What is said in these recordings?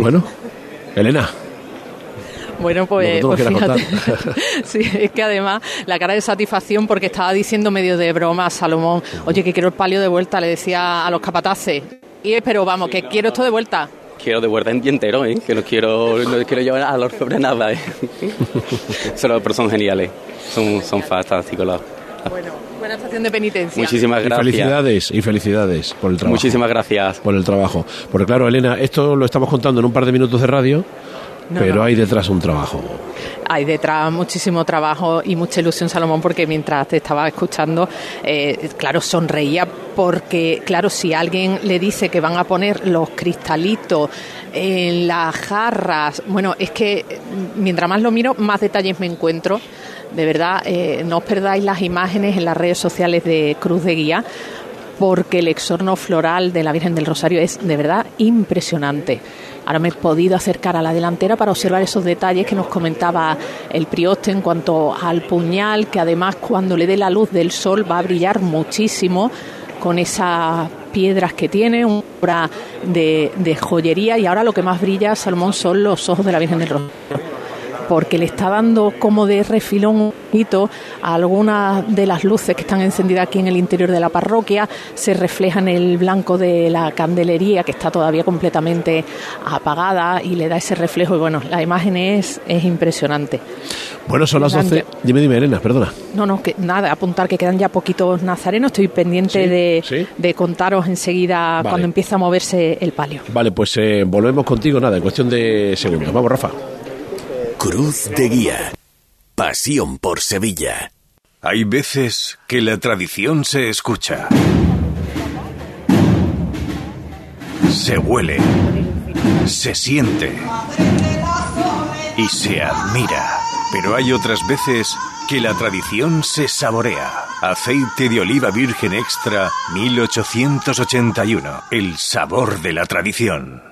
Bueno, Elena. Bueno, pues, pues quieras fíjate. sí, es que además la cara de satisfacción porque estaba diciendo medio de broma a Salomón, oye, que quiero el palio de vuelta, le decía a los capataces. Y pero vamos, que quiero esto de vuelta. Quiero de vuelta en día entero, ¿eh? que los quiero, los quiero llevar a los sobre nada. ¿eh? Solo, pero son geniales, son, son fantásticos. los- Bueno, buena estación de penitencia. Muchísimas Y gracias. felicidades, y felicidades por el trabajo. Muchísimas gracias. Por el trabajo. Porque claro, Elena, esto lo estamos contando en un par de minutos de radio, No, pero no. hay detrás un trabajo. Hay detrás muchísimo trabajo y mucha ilusión, Salomón, porque mientras te estaba escuchando, eh, claro, sonreía porque, claro, si alguien le dice que van a poner los cristalitos en las jarras, bueno, es que eh, mientras más lo miro, más detalles me encuentro. De verdad, eh, no os perdáis las imágenes en las redes sociales de Cruz de Guía porque el exorno floral de la Virgen del Rosario es de verdad impresionante. Ahora me he podido acercar a la delantera para observar esos detalles que nos comentaba el prioste en cuanto al puñal, que además cuando le dé la luz del sol va a brillar muchísimo con esas piedras que tiene, una obra de, joyería y ahora lo que más brilla, Salomón, son los ojos de la Virgen del Rosario porque le está dando como de refilón un poquito a algunas de las luces que están encendidas aquí en el interior de la parroquia, se refleja en el blanco de la candelería que está todavía completamente apagada y le da ese reflejo y bueno, la imagen es, es impresionante. Bueno, son las Quedan 12. ya- Dime, dime, Elena, perdona. No, no, que nada, apuntar que quedan ya poquitos nazarenos, estoy pendiente Sí, de, sí. de contaros enseguida Vale. cuando empieza a moverse el palio. Vale, pues eh, volvemos contigo, nada, en cuestión de segundos. Vamos, Rafa. Cruz de Guía. Pasión por Sevilla. Hay veces que la tradición se escucha. Se huele. Se siente. Y se admira. Pero hay otras veces que la tradición se saborea. Aceite de oliva virgen extra 1881. El sabor de la tradición.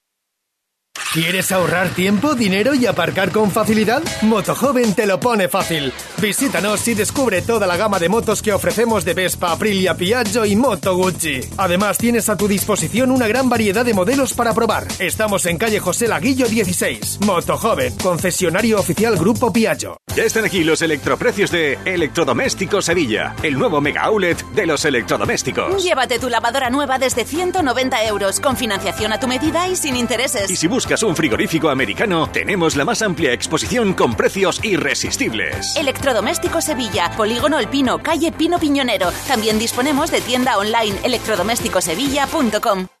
¿Quieres ahorrar tiempo, dinero y aparcar con facilidad? Motojoven te lo pone fácil. Visítanos y descubre toda la gama de motos que ofrecemos de Vespa, Aprilia, Piaggio y Moto Guzzi. Además, tienes a tu disposición una gran variedad de modelos para probar. Estamos en calle José Laguillo 16. Motojoven, concesionario oficial Grupo Piaggio. Ya están aquí los electroprecios de Electrodomésticos Sevilla, el nuevo mega outlet de los electrodomésticos. Llévate tu lavadora nueva desde 190 euros, con financiación a tu medida y sin intereses. Y si buscas un frigorífico americano, tenemos la más amplia exposición con precios irresistibles. Electrodomésticos Sevilla, Polígono El Pino, calle Pino Piñonero. También disponemos de tienda online electrodomésticosevilla.com.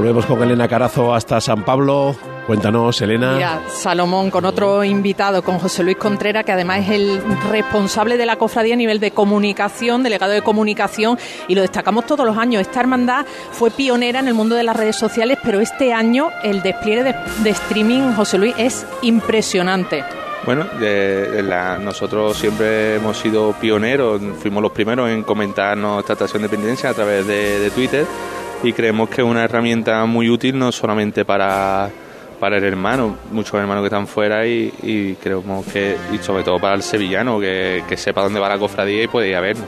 Volvemos con Elena Carazo hasta San Pablo. Cuéntanos, Elena. Mira, Salomón con otro invitado, con José Luis Contreras, que además es el responsable de la cofradía a nivel de comunicación, delegado de comunicación, y lo destacamos todos los años. Esta hermandad fue pionera en el mundo de las redes sociales, pero este año el despliegue de, de streaming, José Luis, es impresionante. Bueno, de- de la- nosotros siempre hemos sido pioneros, fuimos los primeros en comentar nuestra estación de penitencia a través de, de Twitter y creemos que es una herramienta muy útil no solamente para, para el hermano, muchos hermanos que están fuera y, y creemos que, y sobre todo para el sevillano, que, que sepa dónde va la cofradía y puede ir a vernos.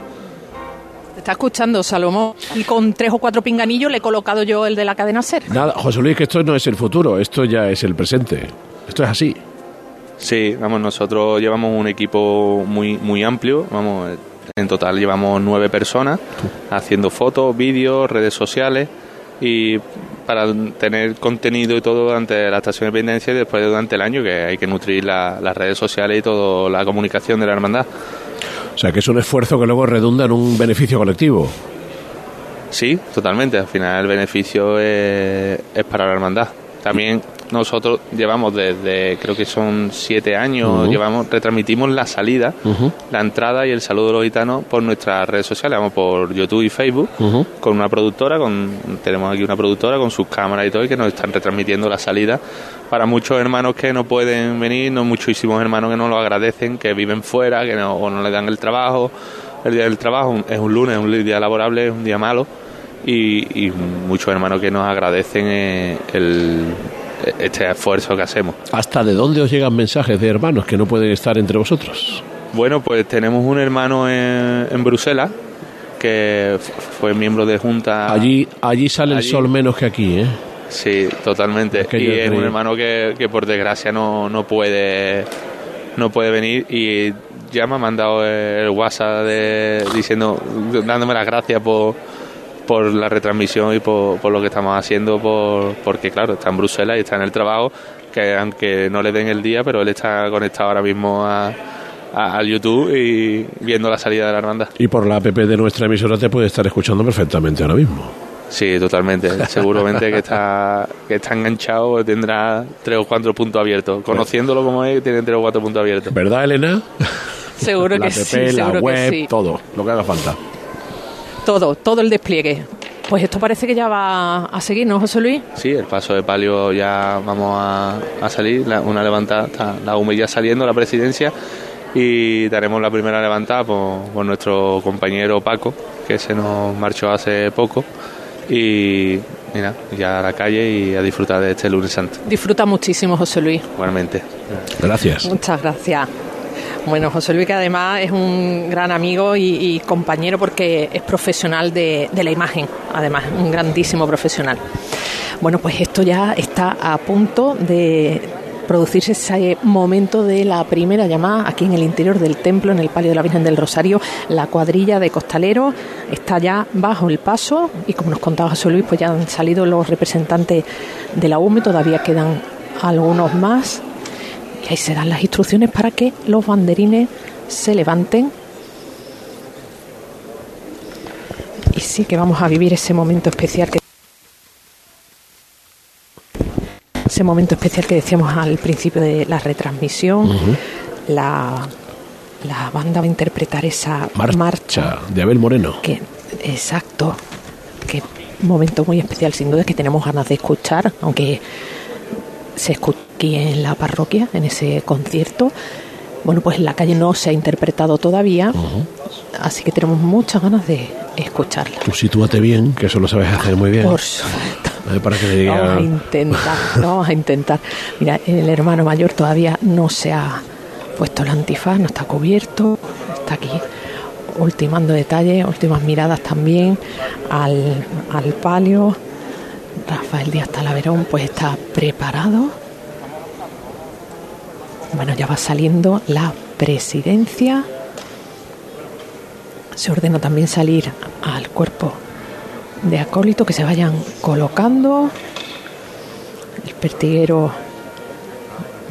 Te está escuchando, Salomón, y con tres o cuatro pinganillos le he colocado yo el de la cadena SER. Nada, José Luis, que esto no es el futuro, esto ya es el presente. Esto es así. Sí, vamos, nosotros llevamos un equipo muy muy amplio, vamos, En total llevamos nueve personas haciendo fotos, vídeos, redes sociales y para tener contenido y todo durante la estación de independencia y después durante el año que hay que nutrir la- las redes sociales y toda la comunicación de la hermandad. O sea, que es un esfuerzo que luego redunda en un beneficio colectivo. Sí, totalmente. Al final el beneficio es, es para la hermandad. También nosotros llevamos desde, creo que son siete años, llevamos, retransmitimos la salida, la entrada y el saludo de los gitanos por nuestras redes sociales, vamos por YouTube y Facebook, con una productora, con tenemos aquí una productora con sus cámaras y todo, y que nos están retransmitiendo la salida. Para muchos hermanos que no pueden venir, no muchísimos hermanos que nos lo agradecen, que viven fuera, que no, o no le dan el trabajo, el día del trabajo es un lunes, un día laborable, es un día malo, y, y muchos hermanos que nos agradecen eh, el, este esfuerzo que hacemos. ¿Hasta de dónde os llegan mensajes de hermanos que no pueden estar entre vosotros? Bueno, pues tenemos un hermano en, en Bruselas que fue miembro de junta. Allí, allí sale el sol menos que aquí, ¿eh? Sí, totalmente. y es un hermano que, que por desgracia no, no puede no puede venir y ya me ha mandado el WhatsApp de, diciendo dándome las gracias por por la retransmisión y por, por lo que estamos haciendo por, porque claro está en Bruselas y está en el trabajo que aunque no le den el día pero él está conectado ahora mismo a, a- al YouTube y viendo la salida de la hermandad Y por la app de nuestra emisora te puede estar escuchando perfectamente ahora mismo. Sí, totalmente. Seguramente que está, que está enganchado, tendrá tres o cuatro puntos abiertos. Conociéndolo como es, tiene tres o cuatro puntos abiertos. ¿Verdad, Elena? Seguro la que app, sí, la seguro web, que sí. todo, lo que haga falta. Todo, todo el despliegue. Pues esto parece que ya va a seguir, ¿no, José Luis? Sí, el paso de palio ya vamos a, a salir, la- una levantada, está la UME ya saliendo, la presidencia, y daremos la primera levantada por, por nuestro compañero Paco, que se nos marchó hace poco, y mira, ya a la calle y a disfrutar de este lunes santo, Disfruta muchísimo, José Luis. igualmente. Gracias. Muchas gracias. Bueno, José Luis, que además es un gran amigo y, compañero porque es profesional de, de la imagen, además, un grandísimo profesional. Bueno, pues esto ya está a punto de producirse ese momento de la primera llamada aquí en el interior del templo, en el palio de la Virgen del Rosario. La cuadrilla de costaleros está ya bajo el paso y como nos contaba José Luis, pues ya han salido los representantes de la UME, todavía quedan algunos más y ahí se dan las instrucciones para que los banderines se levanten. Y sí que vamos a vivir ese momento especial que ese momento especial que decíamos al principio de la retransmisión. la, la banda va a interpretar esa Marcha, marcha de Abel Moreno. que exacto qué momento muy especial sin duda que tenemos ganas de escuchar aunque se escucha aquí en la parroquia en ese concierto bueno pues en la calle no se ha interpretado todavía así que tenemos muchas ganas de escucharla Tú sitúate bien, que eso lo sabes hacer muy bien. por supuesto Para que diga... Vamos a intentar, vamos a intentar. Mira, el hermano mayor todavía no se ha puesto el antifaz, no está cubierto, está aquí ultimando detalles, últimas miradas también al, al palio. Rafael Díaz Talaverón pues está preparado. Bueno, ya va saliendo la presidencia. Se ordena también salir al cuerpo de acólito que se vayan colocando. El pertiguero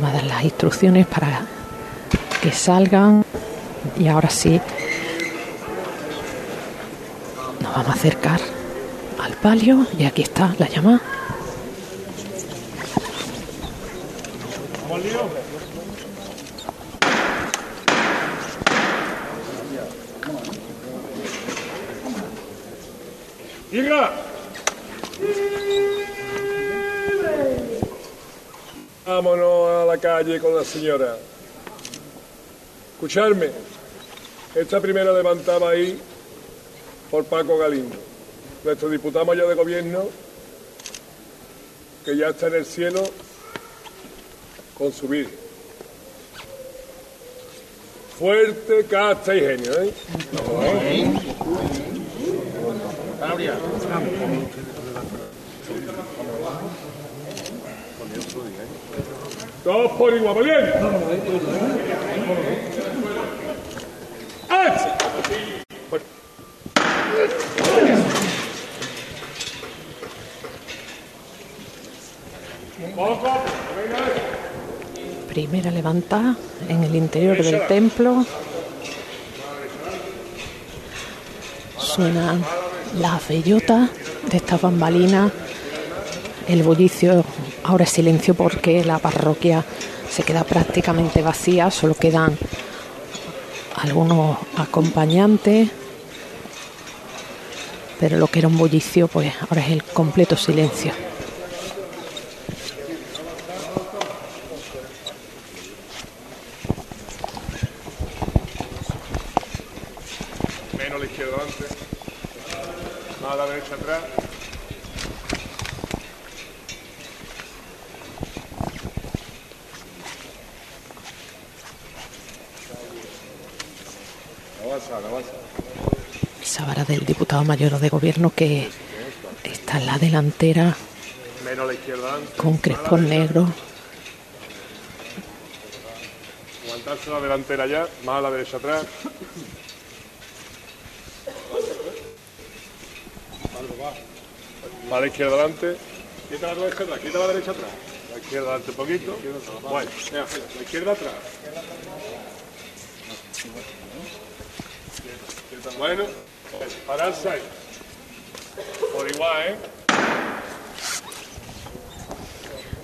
va a dar las instrucciones para que salgan. Y ahora sí, nos vamos a acercar al palio. Y aquí está la llamada. ¡Llega! Vámonos a la calle con la señora. Escucharme. Esta primera levantaba ahí por Paco Galindo, nuestro diputado mayor de gobierno, que ya está en el cielo con su virgen. Fuerte, casta y genio, ¿eh? Por igual, ¿muy bien? ¡Acción! fuerte. Poco, venga. Primera levantada en el interior del templo. Suena la bellota de estas bambalinas. El bullicio ahora es silencio porque la parroquia se queda prácticamente vacía, solo quedan algunos acompañantes, pero lo que era un bullicio, pues ahora es el completo silencio. Menos la izquierda adelante. Más a la derecha atrás. Avanza, avanza. Esa vara mayor de gobierno que está en la delantera con crespón negro. Aguantarse la delantera ya. Más a la derecha atrás. Más a la izquierda adelante. Quita la derecha atrás. La derecha atrás. La izquierda adelante un poquito. Bueno, la izquierda atrás. Bueno, Por igual, ¿eh?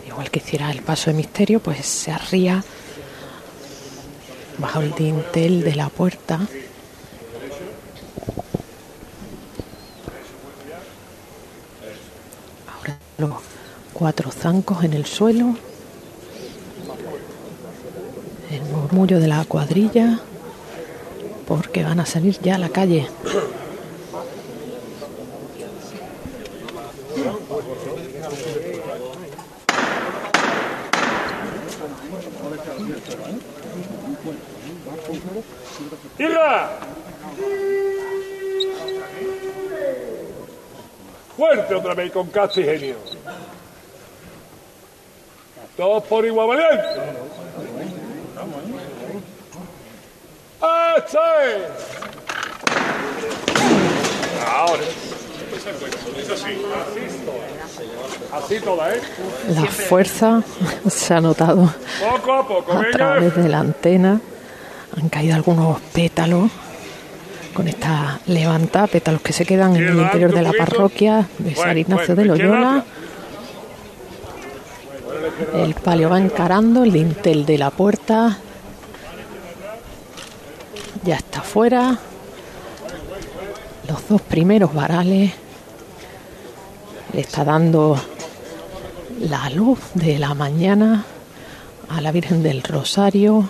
Igual que hiciera el paso de misterio, pues se arría bajo el dintel de la puerta. Ahora los cuatro zancos en el suelo. El murmullo de la cuadrilla. Porque van a salir ya a la calle. ¡Tierra! Vez con casta y genio. Todos por igual valiente. ¡Eso es! Ahora. Así, toda, ¿eh? La fuerza se ha notado Poco a poco, a través de la antena. Han caído algunos pétalos con esta levanta, pétalos que se quedan en el interior de la parroquia de San Ignacio de Loyola. El palio va encarando el dintel de la puerta. Ya está fuera. Los dos primeros varales le está dando la luz de la mañana a la Virgen del Rosario.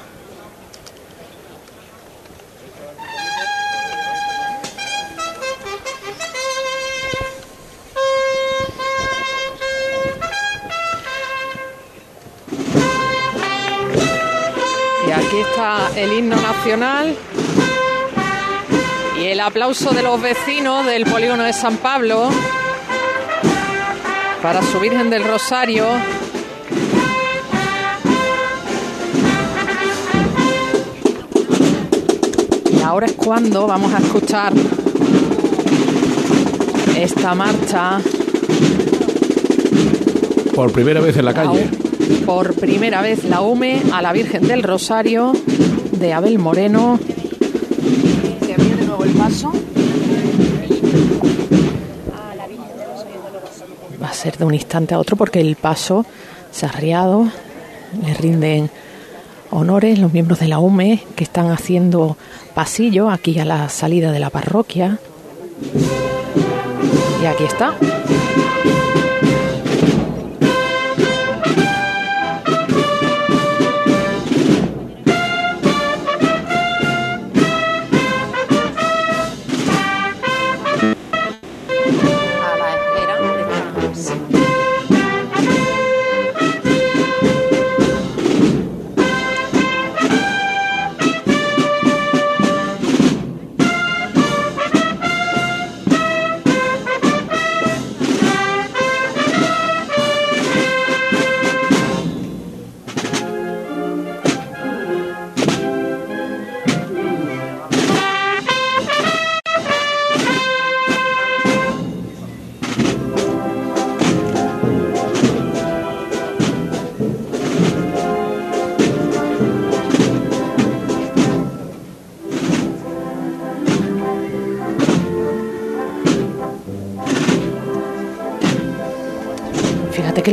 Nacional y el aplauso de los vecinos del polígono de San Pablo para su Virgen del Rosario. Y ahora es cuando vamos a escuchar esta marcha Por primera vez en la calle. por primera vez la UME a la Virgen del Rosario de Abel Moreno. Se abrió de nuevo el paso. Va a ser de un instante a otro porque el paso se ha arriado. Le rinden honores los miembros de la UME que están haciendo pasillo aquí a la salida de la parroquia. Y aquí está.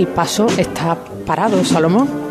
El paso está parado, Salomón.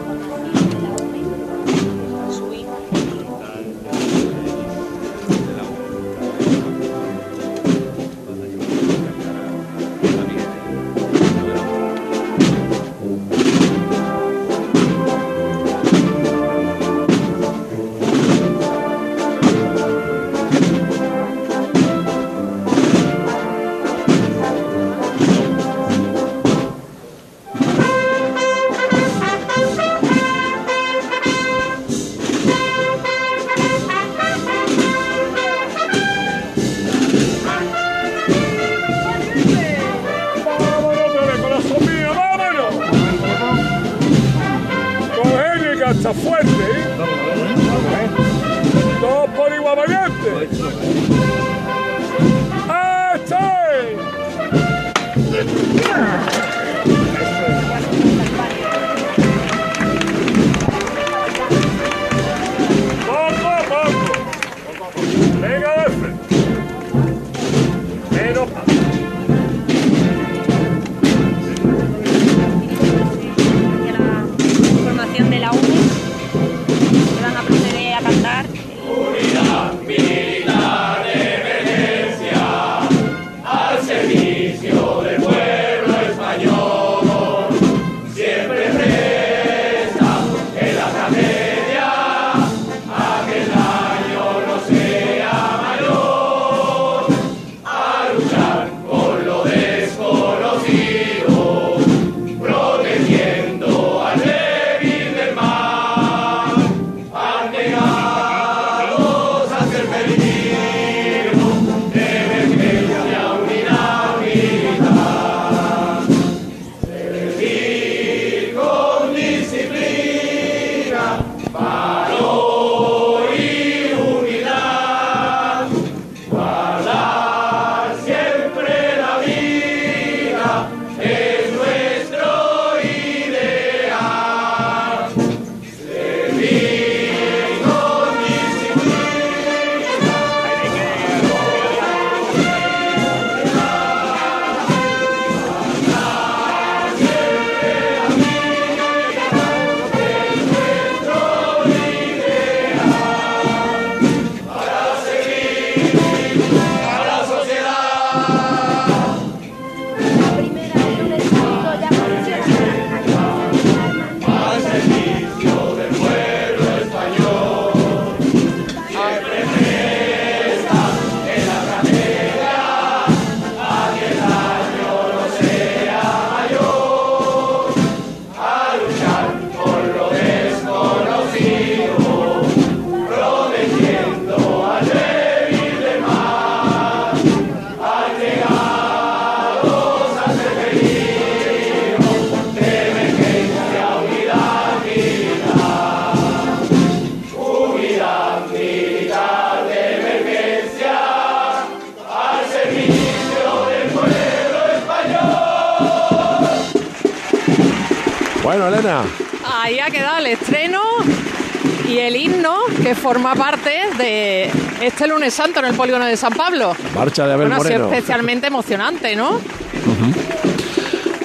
Forma parte de este lunes santo en el polígono de San Pablo. Marcha de Abel bueno, Moreno. especialmente emocionante, ¿no?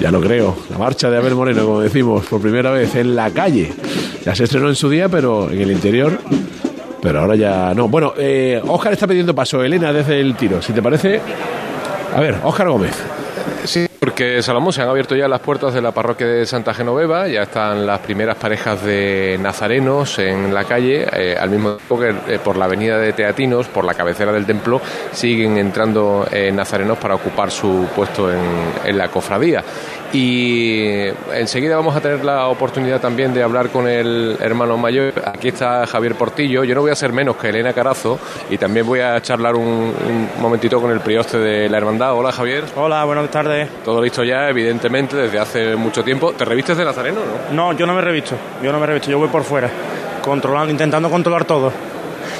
Ya lo creo. La marcha de Abel Moreno, como decimos, por primera vez en la calle. Ya se estrenó en su día, pero en el interior. Pero ahora ya no. Bueno, eh, Óscar está pidiendo paso. Elena, desde el tiro. Si te parece. A ver, Óscar Gómez. Porque Salomón se han abierto ya las puertas de la parroquia de Santa Genoveva, ya están las primeras parejas de nazarenos en la calle, eh, al mismo tiempo que eh, por la avenida de Teatinos, por la cabecera del templo, siguen entrando eh, nazarenos para ocupar su puesto en la cofradía. Y enseguida vamos a tener la oportunidad también de hablar con el hermano mayor. Aquí está Javier Portillo. Yo no voy a ser menos que Elena Carazo y también voy a charlar un, un momentito con el prioste de la hermandad. Hola Javier. Hola, buenas tardes. Todo listo ya, evidentemente, desde hace mucho tiempo. ¿Te revistes de Nazareno, no? No, yo no me revisto. Yo no me revisto. Yo voy por fuera, controlando, intentando controlar todo.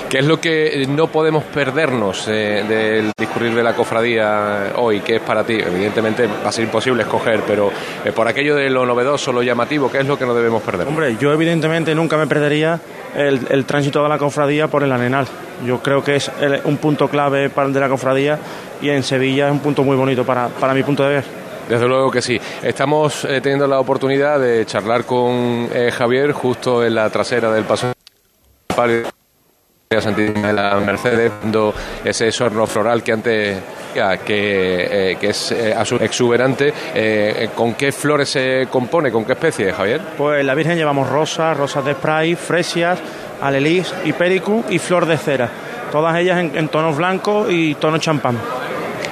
¿Qué es lo que no podemos perdernos eh, del discurrir de la cofradía hoy? ¿Qué es para ti? Evidentemente va a ser imposible escoger, pero eh, por aquello de lo novedoso, lo llamativo, ¿qué es lo que no debemos perder? Hombre, yo evidentemente nunca me perdería el, el tránsito de la cofradía por el Arenal. Yo creo que es el- un punto clave para, de la cofradía y en Sevilla es un punto muy bonito para, para mi punto de ver. Desde luego que sí. Estamos eh, teniendo la oportunidad de charlar con eh, Javier justo en la trasera del paso Santísima de la Mercedes, viendo ese sorno floral que antes que, eh, que es eh, exuberante. Eh, ¿Con qué flores se compone? ¿Con qué especie, Javier? Pues la Virgen llevamos rosas, rosas de spray, fresias, alelís, hipericum y flor de cera. Todas ellas en, en tonos blancos y tono champán.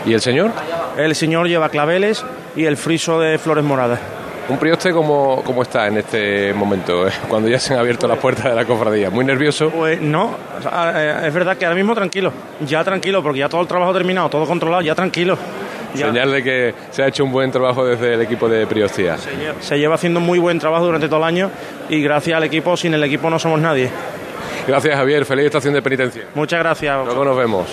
¿Y el señor? El señor lleva claveles y el friso de flores moradas. ¿Un prioste cómo, cómo está en este momento, cuando ya se han abierto las puertas de la cofradía? ¿Muy nervioso? Pues no, eh, es verdad que ahora mismo tranquilo, ya tranquilo, porque ya todo el trabajo terminado, todo controlado, ya tranquilo. Ya. Señal de que se ha hecho un buen trabajo desde el equipo de Priostía. Se lleva, se lleva haciendo muy buen trabajo durante todo el año y gracias al equipo, sin el equipo no somos nadie. Gracias Javier, feliz estación de penitencia. Muchas gracias. Luego nos vemos.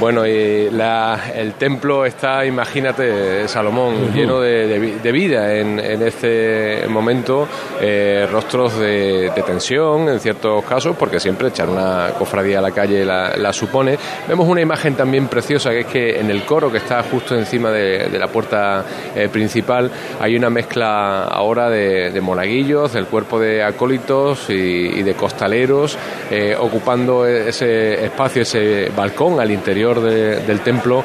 Bueno, y la, el templo está, imagínate, Salomón, uh -huh. lleno de, de, de, vida en, en este momento, eh, rostros de, de, tensión en ciertos casos, porque siempre echar una cofradía a la calle la, la, supone. Vemos una imagen también preciosa, que es que en el coro que está justo encima de, la puerta eh, principal hay una mezcla ahora de, monaguillos, del cuerpo de acólitos y, y de costaleros, eh, ocupando ese espacio, ese balcón al interior de, del templo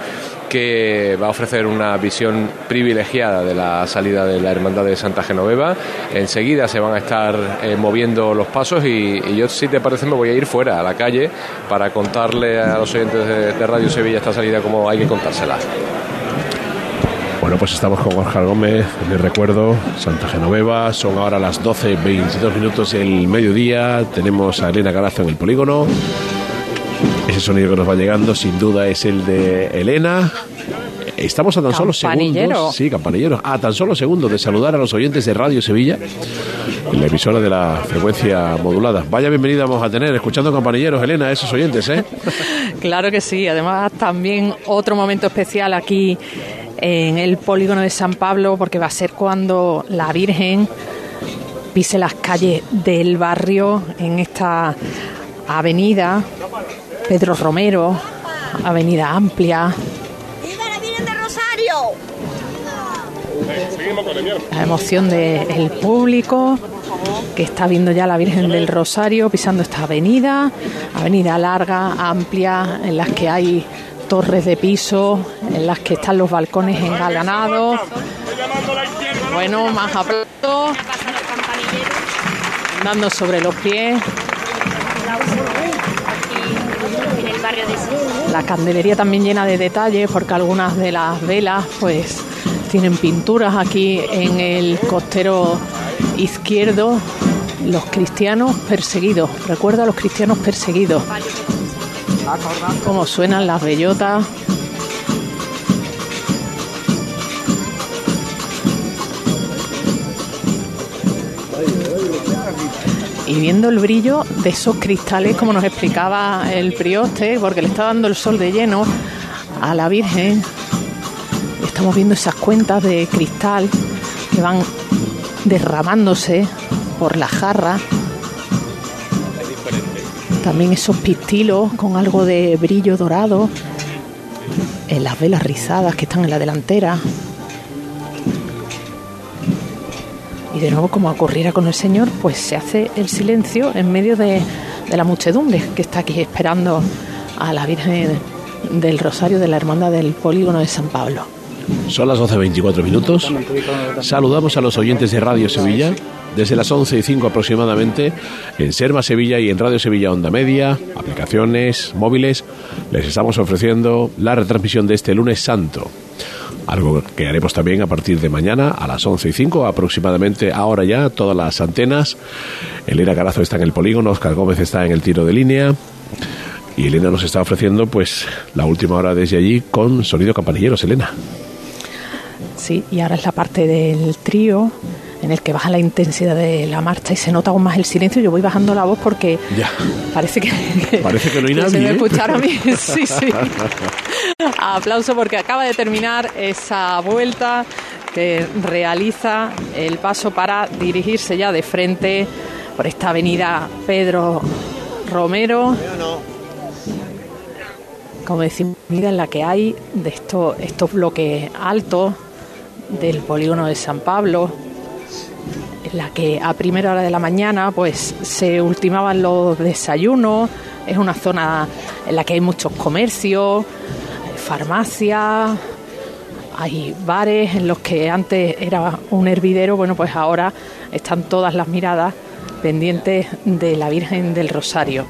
que va a ofrecer una visión privilegiada de la salida de la Hermandad de Santa Genoveva. Enseguida se van a estar eh, moviendo los pasos y, y, yo, si te parece, me voy a ir fuera a la calle para contarle a los oyentes de, de Radio Sevilla esta salida como hay que contársela. Bueno, pues estamos con Jorge Gómez, les recuerdo, Santa Genoveva, son ahora las 12, 22 minutos del mediodía, tenemos a Elena Carazo en el polígono, ese sonido que nos va llegando sin duda es el de Elena. Estamos a tan solo segundos. Sí, campanilleros. A tan solo segundos de saludar a los oyentes de Radio Sevilla, la emisora de la frecuencia modulada. Vaya bienvenida vamos a tener, escuchando campanilleros, Elena, a esos oyentes, ¿eh? claro que sí. Además, también otro momento especial aquí en el polígono de San Pablo, porque va a ser cuando la Virgen pise las calles del barrio en esta avenida Pedro Romero, Avenida Amplia. ¡Viva la Virgen de Rosario! La emoción del de público que está viendo ya la Virgen del Rosario pisando esta avenida, avenida larga, amplia, en las que hay torres de piso, en las que están los balcones engalanados. Bueno, más aplausos, andando sobre los pies. La candelería también llena de detalles porque algunas de las velas pues tienen pinturas aquí en el costero izquierdo. Los cristianos perseguidos. Recuerda a los cristianos perseguidos. Cómo suenan las bellotas. Y viendo el brillo de esos cristales, como nos explicaba el prioste, porque le está dando el sol de lleno a la Virgen. Estamos viendo esas cuentas de cristal que van derramándose por la jarra. También esos pistilos con algo de brillo dorado en las velas rizadas que están en la delantera. Y de nuevo, como ocurriera con el Señor, pues se hace el silencio en medio de, la muchedumbre que está aquí esperando a la Virgen del Rosario de la Hermandad del Polígono de San Pablo. Son las 12.24 minutos. Saludamos a los oyentes de Radio Sevilla desde las 11 y 5 aproximadamente en Serma Sevilla y en Radio Sevilla Onda Media, aplicaciones, móviles. Les estamos ofreciendo la retransmisión de este lunes santo. Algo que haremos también a partir de mañana a las 11 y 5 aproximadamente. Ahora ya todas las antenas. Elena Carazo está en el polígono, Oscar Gómez está en el tiro de línea. Y Elena nos está ofreciendo pues la última hora desde allí con sonido campanilleros, Elena. Sí, y ahora es la parte del trío en el que baja la intensidad de la marcha y se nota aún más el silencio. Yo voy bajando la voz porque ya. parece que, que parece que no hay nadie. Se me ¿eh? escuchar a mí. Sí, sí. Aplauso porque acaba de terminar esa vuelta que realiza el paso para dirigirse ya de frente por esta avenida Pedro Romero. Como decimos, en la que hay de estos, estos bloques altos del polígono de San Pablo, en la que a primera hora de la mañana pues se ultimaban los desayunos, es una zona en la que hay muchos comercios, farmacias, hay bares en los que antes era un hervidero, bueno pues ahora están todas las miradas pendientes de la Virgen del Rosario.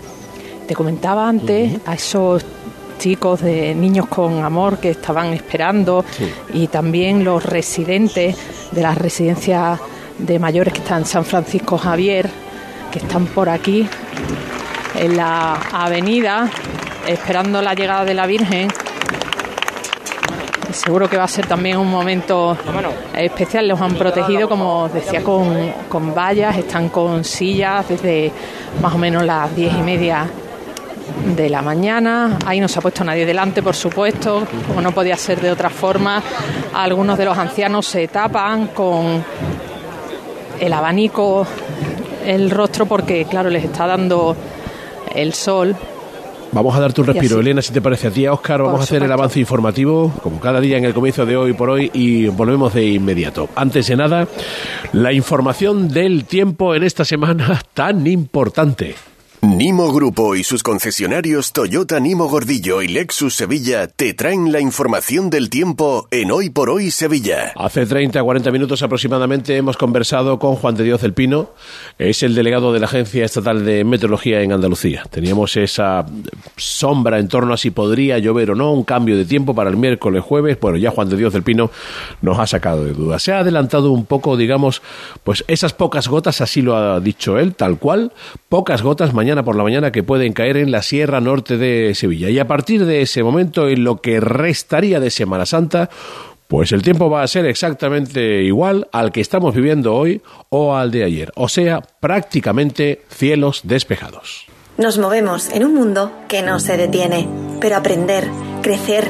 Te comentaba antes a esos chicos de Niños con Amor que estaban esperando y también los residentes de las residencias de mayores que están en San Francisco Javier, que están por aquí en la avenida esperando la llegada de la Virgen. Seguro que va a ser también un momento especial. Los han protegido, como decía, con, con vallas, están con sillas desde más o menos las diez y media de la mañana. Ahí no se ha puesto nadie delante, por supuesto, como no podía ser de otra forma. Algunos de los ancianos se tapan con el abanico el rostro porque, claro, les está dando el sol. Vamos a darte un respiro, Elena, si te parece a ti, Oscar. Vamos Por a hacer el avance informativo, como cada día en el comienzo de hoy por hoy, y volvemos de inmediato. Antes de nada, la información del tiempo en esta semana tan importante. Nimo Grupo y sus concesionarios Toyota Nimo Gordillo y Lexus Sevilla te traen la información del tiempo en Hoy por Hoy Sevilla. Hace 30 a 40 minutos aproximadamente hemos conversado con Juan de Dios del Pino, es el delegado de la Agencia Estatal de Meteorología en Andalucía. Teníamos esa sombra en torno a si podría llover o no, un cambio de tiempo para el miércoles, jueves. Bueno, ya Juan de Dios del Pino nos ha sacado de dudas. Se ha adelantado un poco, digamos, pues esas pocas gotas, así lo ha dicho él, tal cual, pocas gotas mañana por la mañana que pueden caer en la Sierra Norte de Sevilla. Y a partir de ese momento, en lo que restaría de Semana Santa, pues el tiempo va a ser exactamente igual al que estamos viviendo hoy o al de ayer, o sea, prácticamente cielos despejados. Nos movemos en un mundo que no se detiene, pero aprender, crecer,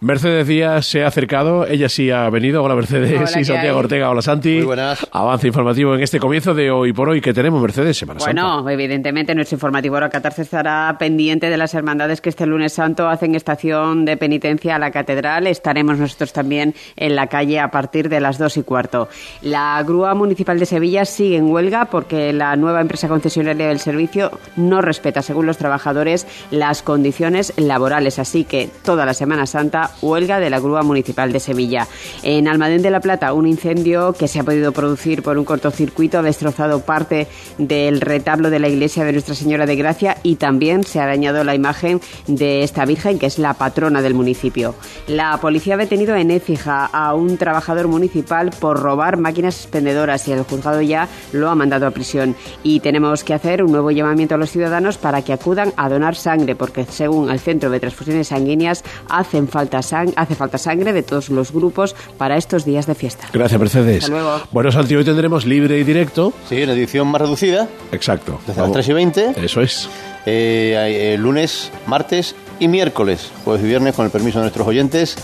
Mercedes Díaz se ha acercado, ella sí ha venido. Hola Mercedes Hola, y ¿qué Santiago hay? Ortega. Hola Santi. Muy buenas. Avance informativo en este comienzo de hoy por hoy que tenemos Mercedes Semana Santa. Bueno, evidentemente nuestro informativo hora 14 estará pendiente de las hermandades que este lunes santo hacen estación de penitencia a la catedral. Estaremos nosotros también en la calle a partir de las dos y cuarto. La grúa municipal de Sevilla sigue en huelga porque la nueva empresa concesionaria del servicio no respeta, según los trabajadores, las condiciones laborales. Así que toda la Semana Santa huelga de la grúa municipal de Sevilla. En Almadén de la Plata, un incendio que se ha podido producir por un cortocircuito ha destrozado parte del retablo de la iglesia de Nuestra Señora de Gracia y también se ha dañado la imagen de esta Virgen, que es la patrona del municipio. La policía ha detenido en Écija a un trabajador municipal por robar máquinas expendedoras y el juzgado ya lo ha mandado a prisión. Y tenemos que hacer un nuevo llamamiento a los ciudadanos para que acudan a donar sangre, porque según el Centro de Transfusiones Sanguíneas hacen falta sang- hace falta sangre de todos los grupos para estos días de fiesta. Gracias Mercedes. Hasta luego. Bueno Santi, hoy tendremos libre y directo. Sí, en edición más reducida. Exacto. Desde las 3 y 20. Eso es. Eh, eh, lunes, martes y miércoles, jueves y viernes, con el permiso de nuestros oyentes,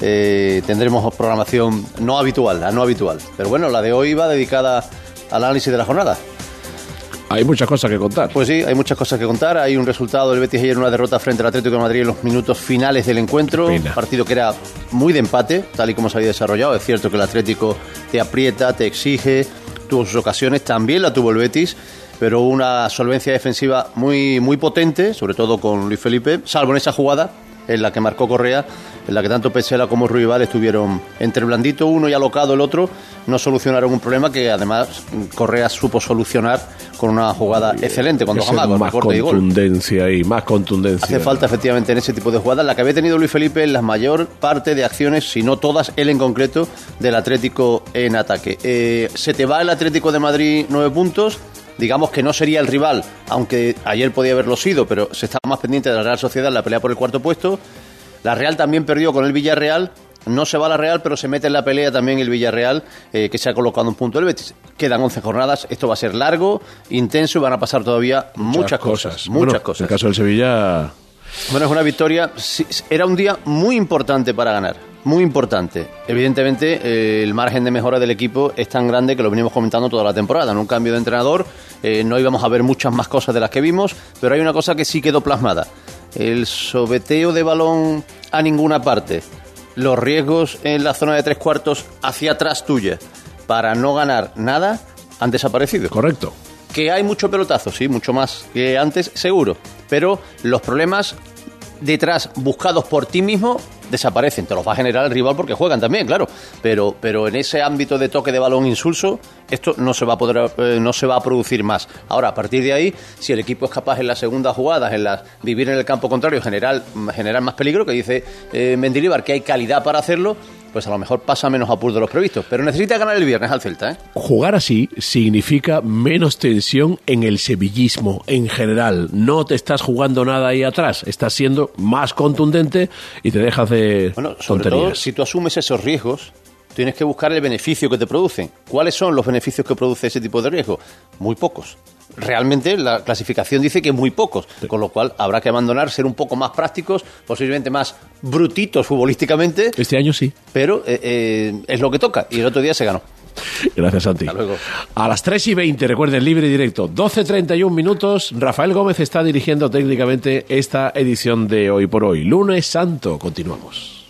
eh, tendremos programación no habitual, la no habitual. Pero bueno, la de hoy va dedicada al análisis de la jornada. Hay muchas cosas que contar. Pues sí, hay muchas cosas que contar. Hay un resultado del Betis ayer, una derrota frente al Atlético de Madrid en los minutos finales del encuentro. Un partido que era muy de empate, tal y como se había desarrollado. Es cierto que el Atlético te aprieta, te exige, tuvo sus ocasiones, también la tuvo el Betis, pero una solvencia defensiva muy, muy potente, sobre todo con Luis Felipe, salvo en esa jugada en la que marcó Correa, en la que tanto Pesela como Ruibal estuvieron entre blandito uno y alocado el otro, no solucionaron un problema que además Correa supo solucionar con una jugada excelente cuando jamás con más recorte y gol. contundencia y más contundencia. Hace falta efectivamente en ese tipo de jugadas la que había tenido Luis Felipe en la mayor parte de acciones, si no todas, él en concreto, del Atlético en ataque. Eh, se te va el Atlético de Madrid nueve puntos. Digamos que no sería el rival, aunque ayer podía haberlo sido, pero se estaba más pendiente de la Real Sociedad en la pelea por el cuarto puesto. La Real también perdió con el Villarreal. No se va a la Real, pero se mete en la pelea también el Villarreal, eh, que se ha colocado un punto del Betis. Quedan 11 jornadas, esto va a ser largo, intenso y van a pasar todavía muchas, cosas. Muchas Bueno, cosas. En el caso del Sevilla, Bueno, es una victoria. Era un día muy importante para ganar. Muy importante. Evidentemente, eh, el margen de mejora del equipo es tan grande que lo venimos comentando toda la temporada. En un cambio de entrenador, eh, no íbamos a ver muchas más cosas de las que vimos, pero hay una cosa que sí quedó plasmada. El sobeteo de balón a ninguna parte, los riesgos en la zona de tres cuartos hacia atrás tuya para no ganar nada han desaparecido. Correcto. Que hay mucho pelotazo, sí, mucho más que antes, seguro. Pero los problemas detrás buscados por ti mismo desaparecen. Te los va a generar el rival porque juegan también, claro. Pero, pero en ese ámbito de toque de balón insulso, esto no se va a poder, eh, no se va a producir más. Ahora, a partir de ahí, si el equipo es capaz en las segundas jugadas, en las vivir en el campo contrario, generar, generar más peligro, que dice eh, Mendilibar que hay calidad para hacerlo, pues a lo mejor pasa menos apuro de los previstos. Pero necesita ganar el viernes al Celta. ¿eh? Jugar así significa menos tensión en el sevillismo en general. No te estás jugando nada ahí atrás, estás siendo más contundente y te dejas de bueno, sobre Todo, si tú asumes esos riesgos, tienes que buscar el beneficio que te producen. ¿Cuáles son los beneficios que produce ese tipo de riesgo? Muy pocos realmente la clasificación dice que muy pocos, con lo cual habrá que abandonar, ser un poco más prácticos, posiblemente más brutitos futbolísticamente. Este año sí. Pero eh, eh, es lo que toca y el otro día se ganó. Gracias, Santi. Hasta luego. A las 3 y 20, recuerden, libre y directo, 12.31 minutos. Rafael Gómez está dirigiendo técnicamente esta edición de Hoy por Hoy. Lunes Santo, continuamos.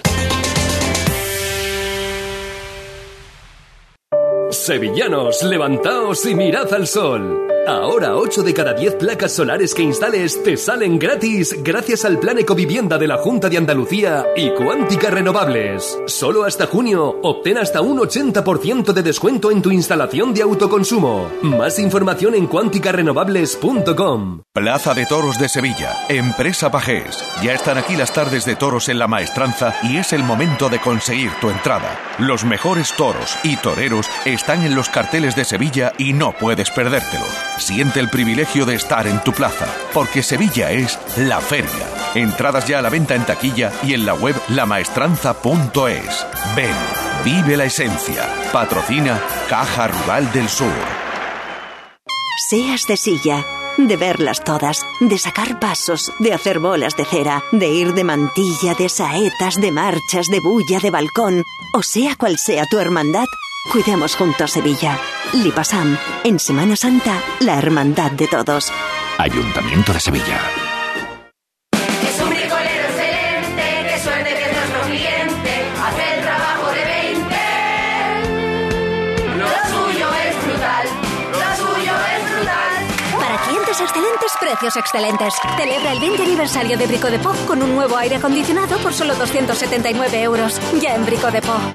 Sevillanos, levantaos y mirad al sol. Ahora 8 de cada 10 placas solares que instales te salen gratis gracias al Plan Ecovivienda de la Junta de Andalucía y Cuántica Renovables. Solo hasta junio obtén hasta un 80% de descuento en tu instalación de autoconsumo. Más información en cuánticarenovables.com. Plaza de Toros de Sevilla, Empresa Pajés. Ya están aquí las tardes de toros en la maestranza y es el momento de conseguir tu entrada. Los mejores toros y toreros están en los carteles de Sevilla y no puedes perdértelo. Siente el privilegio de estar en tu plaza, porque Sevilla es la feria. Entradas ya a la venta en taquilla y en la web lamaestranza.es. Ven, vive la esencia. Patrocina Caja Rural del Sur. Seas de silla, de verlas todas, de sacar pasos, de hacer bolas de cera, de ir de mantilla, de saetas, de marchas, de bulla, de balcón, o sea cual sea tu hermandad, Cuidemos juntos Sevilla. Lipasam, en Semana Santa, la hermandad de todos. Ayuntamiento de Sevilla. Es un bricolero excelente, qué suerte que es nuestro cliente, hace el trabajo de 20. Lo suyo es brutal, lo suyo es brutal. Para clientes excelentes, precios excelentes. Celebra el 20 aniversario de Brico de Po con un nuevo aire acondicionado por solo 279 euros. Ya en Brico de Po.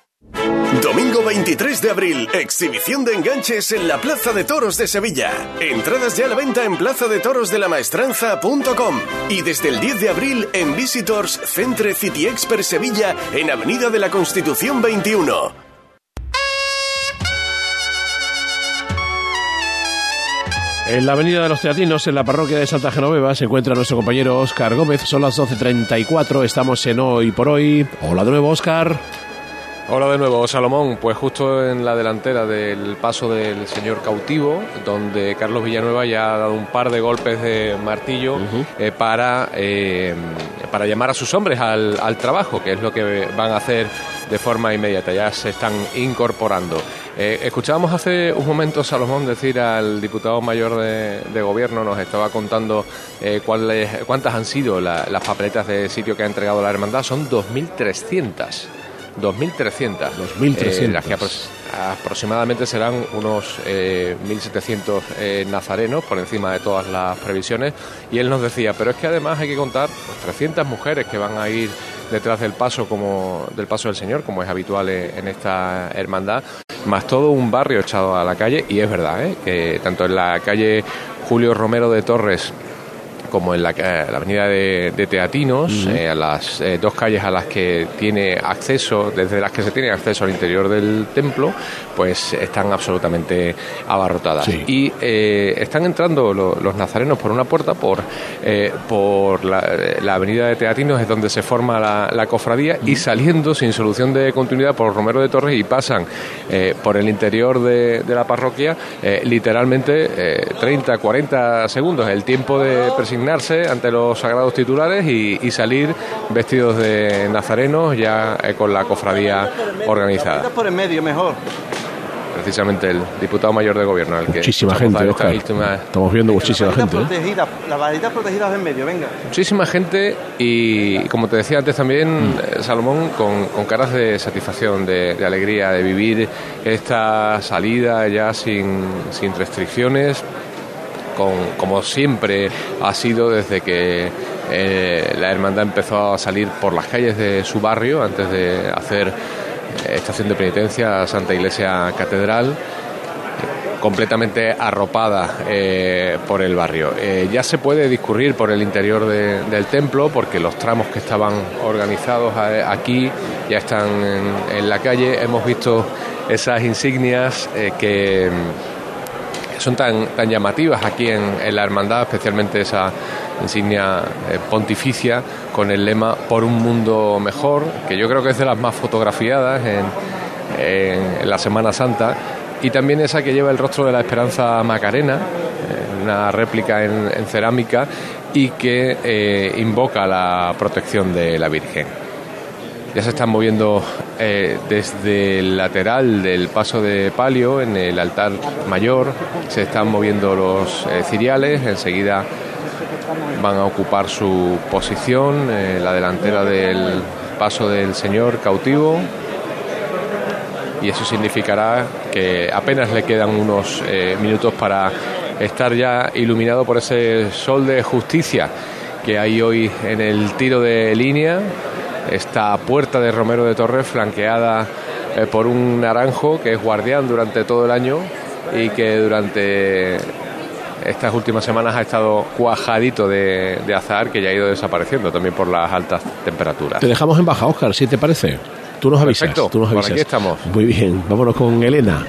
Domingo 23 de abril, exhibición de enganches en la Plaza de Toros de Sevilla. Entradas ya a la venta en plazadetorosdelamaestranza.com y desde el 10 de abril en Visitors Centre City Expert Sevilla en Avenida de la Constitución 21. En la Avenida de los Teatinos, en la parroquia de Santa Genoveva, se encuentra nuestro compañero Óscar Gómez. Son las 12.34, estamos en Hoy por Hoy. Hola de nuevo, Óscar. Hola de nuevo, Salomón. Pues justo en la delantera del paso del señor cautivo, donde Carlos Villanueva ya ha dado un par de golpes de martillo eh, para, eh, para llamar a sus hombres al, al trabajo, que es lo que van a hacer de forma inmediata. Ya se están incorporando. Eh, escuchábamos hace un momento Salomón decir al diputado mayor de, gobierno, nos estaba contando eh, cuáles, cuántas han sido las papeletas de sitio que ha entregado la hermandad. Son 2.300. 2.300. 2.300. las que aproximadamente serán unos 1.700 eh, nazarenos por encima de todas las previsiones. Y él nos decía, pero es que además hay que contar 300 mujeres que van a ir detrás del paso como del paso del Señor, como es habitual en esta hermandad, más todo un barrio echado a la calle y es verdad ¿eh? que tanto en la calle Julio Romero de Torres como en la, eh, la avenida de, de Teatinos, eh, a las eh, dos calles a las que tiene acceso, desde las que se tiene acceso al interior del templo, pues están absolutamente abarrotadas. Sí. Y eh, están entrando lo- los nazarenos por una puerta, por, eh, por la, la avenida de Teatinos, es donde se forma la, la cofradía, y saliendo sin solución de continuidad por Romero de Torres y pasan eh, por el interior de, de la parroquia eh, literalmente eh, 30, 40 segundos, el tiempo de presignarse ante los sagrados titulares y, y salir vestidos de nazarenos ya eh, con la cofradía organizada. por en medio, mejor. Precisamente el diputado mayor de gobierno, al que Muchísima gente, Oscar. última- Estamos viendo muchísima gente. ¿eh? Protegida, las varitas protegidas en medio, venga. Muchísima gente y, como te decía antes también, eh, Salomón, con, con caras de satisfacción, de, de alegría, de vivir esta salida ya sin, sin restricciones, con, como siempre ha sido desde que eh, la hermandad empezó a salir por las calles de su barrio antes de hacer estación de penitencia Santa Iglesia Catedral completamente arropada eh, por el barrio. Eh, ya se puede discurrir por el interior de- del templo porque los tramos que estaban organizados a- aquí ya están en, la calle. Hemos visto esas insignias que son tan, tan llamativas aquí en, la hermandad, especialmente esa insignia eh, pontificia con el lema Por un mundo mejor, que yo creo que es de las más fotografiadas en, la Semana Santa, y también esa que lleva el rostro de la Esperanza Macarena, eh, una réplica en, en cerámica, y que eh, invoca la protección de la Virgen. Ya se están moviendo eh, desde el lateral del paso de palio en el altar mayor, se están moviendo los eh, ciriales, enseguida van a ocupar su posición, eh, la delantera del paso del Señor cautivo, y eso significará que apenas le quedan unos eh, minutos para estar ya iluminado por ese sol de justicia que hay hoy en el tiro de línea, esta puerta de Romero de Torres flanqueada eh, por un naranjo que es guardián durante todo el año y que durante estas últimas semanas ha estado cuajadito de, de azahar que ya ha ido desapareciendo también por las altas temperaturas. Te dejamos en baja, Oscar, si te parece. Tú nos avisas. Perfecto, tú nos por avisas. aquí estamos. Muy bien, vámonos con Elena.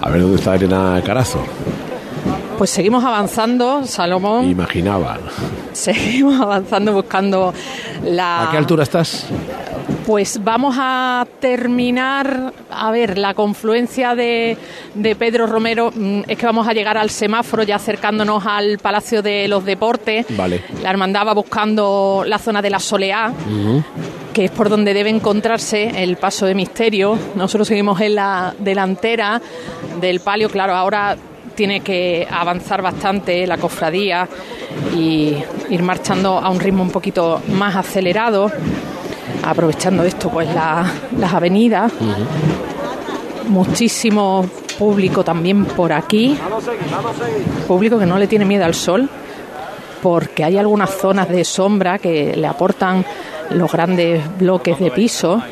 A ver dónde está Elena Carazo. Pues seguimos avanzando, Salomón. Imaginaba. Seguimos avanzando buscando la. ¿A qué altura estás? Pues vamos a terminar, a ver, la confluencia de, de Pedro Romero, mm, es que vamos a llegar al semáforo ya acercándonos al Palacio de los Deportes. Vale. La hermandad va buscando la zona de la Soleá, que es por donde debe encontrarse el paso de misterio. Nosotros seguimos en la delantera del palio, claro, ahora tiene que avanzar bastante la cofradía y ir marchando a un ritmo un poquito más acelerado, aprovechando esto, pues la- las avenidas. Muchísimo público también por aquí, público que no le tiene miedo al sol, porque hay algunas zonas de sombra que le aportan los grandes bloques de piso.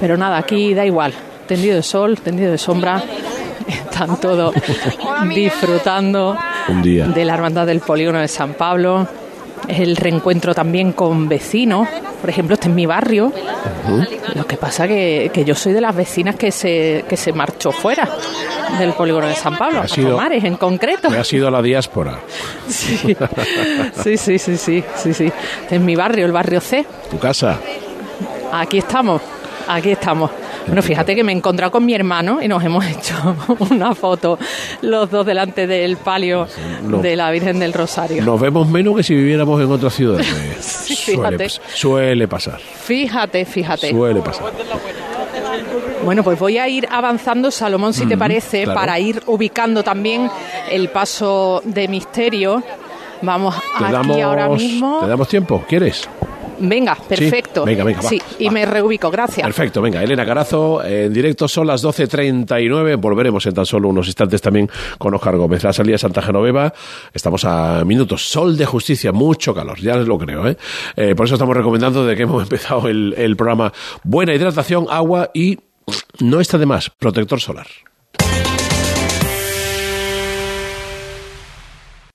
Pero nada, aquí da igual. Tendido de sol, tendido de sombra. Están todos disfrutando Un día. de la hermandad del polígono de San Pablo. Es el reencuentro también con vecinos. Por ejemplo, este es mi barrio. Lo que pasa que, que yo soy de las vecinas que se, que se marchó fuera del polígono de San Pablo, Ha a sido- Comares en concreto. Ha sido la diáspora. Sí, sí, sí, sí, sí, sí, sí. Este es mi barrio, el barrio C. Tu casa. Aquí estamos, aquí estamos. Bueno, fíjate que me he encontrado con mi hermano y nos hemos hecho una foto los dos delante del palio No. de la Virgen del Rosario. Nos vemos menos que si viviéramos en otra ciudad. Sí, suele, suele pasar. Fíjate, fíjate. Suele pasar. Bueno, pues voy a ir avanzando, Salomón, si te parece, claro. para ir ubicando también el paso de misterio. Vamos Te aquí damos, ahora mismo. ¿Te damos tiempo? ¿Quieres? Venga, perfecto. Venga, venga, va, Sí, y me reubico, gracias. Perfecto, venga, Elena Carazo, en directo son las 12.39, volveremos en tan solo unos instantes también con Oscar Gómez. La salida de Santa Genoveva, estamos a minutos, sol de justicia, mucho calor, ya lo creo, ¿eh? Eh, por eso estamos recomendando de que hemos empezado el, el programa buena hidratación, agua y no está de más, protector solar.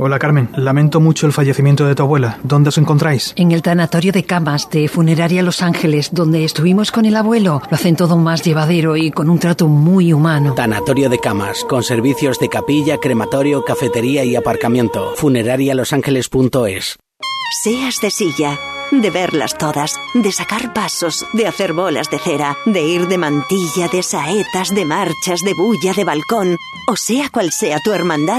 Hola Carmen, lamento mucho el fallecimiento de tu abuela. ¿Dónde os encontráis? En el tanatorio de camas de Funeraria Los Ángeles, donde estuvimos con el abuelo. Lo hacen todo más llevadero y con un trato muy humano. Tanatorio de camas, con servicios de capilla, crematorio, cafetería y aparcamiento. Funerarialosangeles.es. Seas de silla, de verlas todas, de sacar pasos, de hacer bolas de cera, de ir de mantilla, de saetas, de marchas, de bulla, de balcón, o sea cual sea tu hermandad,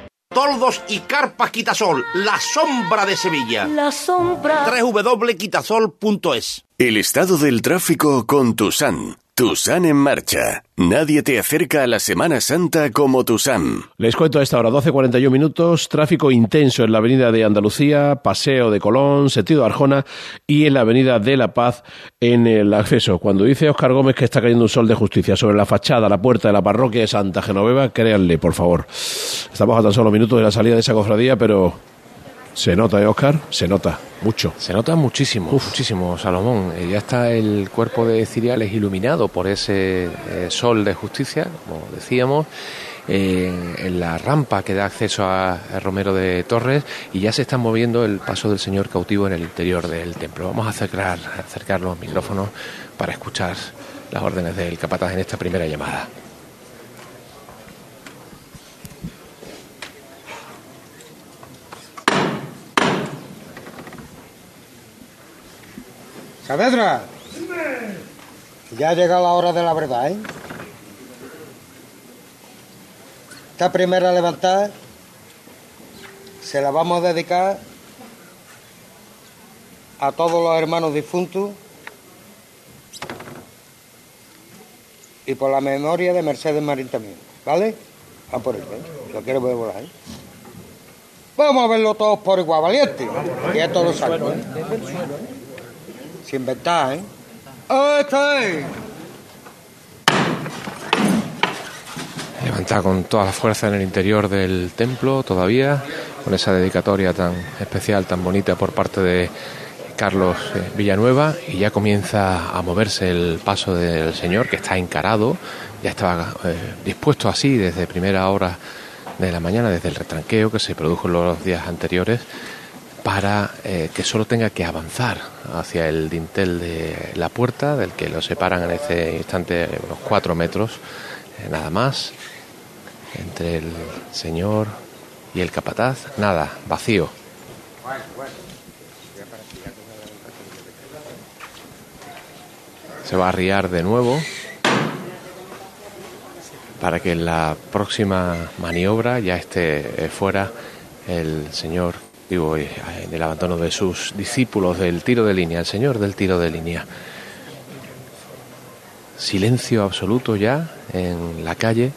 Toldos y carpas Quitasol, la sombra de Sevilla. La sombra. www.quitasol.es El estado del tráfico con Tusan. Tusan en marcha. Nadie te acerca a la Semana Santa como Tusan. Les cuento a esta hora, 12.41 minutos, tráfico intenso en la avenida de Andalucía, Paseo de Colón, sentido Arjona y en la avenida de La Paz en el acceso. Cuando dice Óscar Gómez que está cayendo un sol de justicia sobre la fachada, la puerta de la parroquia de Santa Genoveva, créanle, por favor. Estamos a tan solo minutos de la salida de esa cofradía, pero se nota, ¿eh, Óscar? Se nota, mucho. Se nota muchísimo, muchísimo, Salomón. Eh, ya está el cuerpo de Ciriales iluminado por ese eh, sol de justicia, como decíamos. eh, en la rampa que da acceso a, a Romero de Torres y ya se está moviendo el paso del señor cautivo en el interior del templo. Vamos a acercar, a acercar los micrófonos para escuchar las órdenes del capataz en esta primera llamada. Saavedra, ya ha llegado la hora de la verdad, ¿eh? Esta primera levantada se la vamos a dedicar a todos los hermanos difuntos y por la memoria de Mercedes Marín también, ¿vale? A por ello, ¿eh? Lo quiero ver volar, ¿eh? Vamos a verlo todos por igual, valiente. Y esto lo saco, ¿eh? Sin ventaja, ¿eh? ¡Este! Levanta con toda la fuerza en el interior del templo todavía, con esa dedicatoria tan especial, tan bonita por parte de Carlos eh, Villanueva y ya comienza a moverse el paso del Señor que está encarado, ya estaba eh, dispuesto así desde primera hora de la mañana, desde el retranqueo que se produjo en los días anteriores, para eh, que solo tenga que avanzar hacia el dintel de la puerta, del que lo separan en este instante unos cuatro metros, eh, nada más, entre el Señor y el capataz, nada, vacío. Se va a arriar de nuevo para que en la próxima maniobra ya esté eh, fuera el señor, digo, eh, en el abandono de sus discípulos del tiro de línea, el señor del tiro de línea. Silencio absoluto ya en la calle.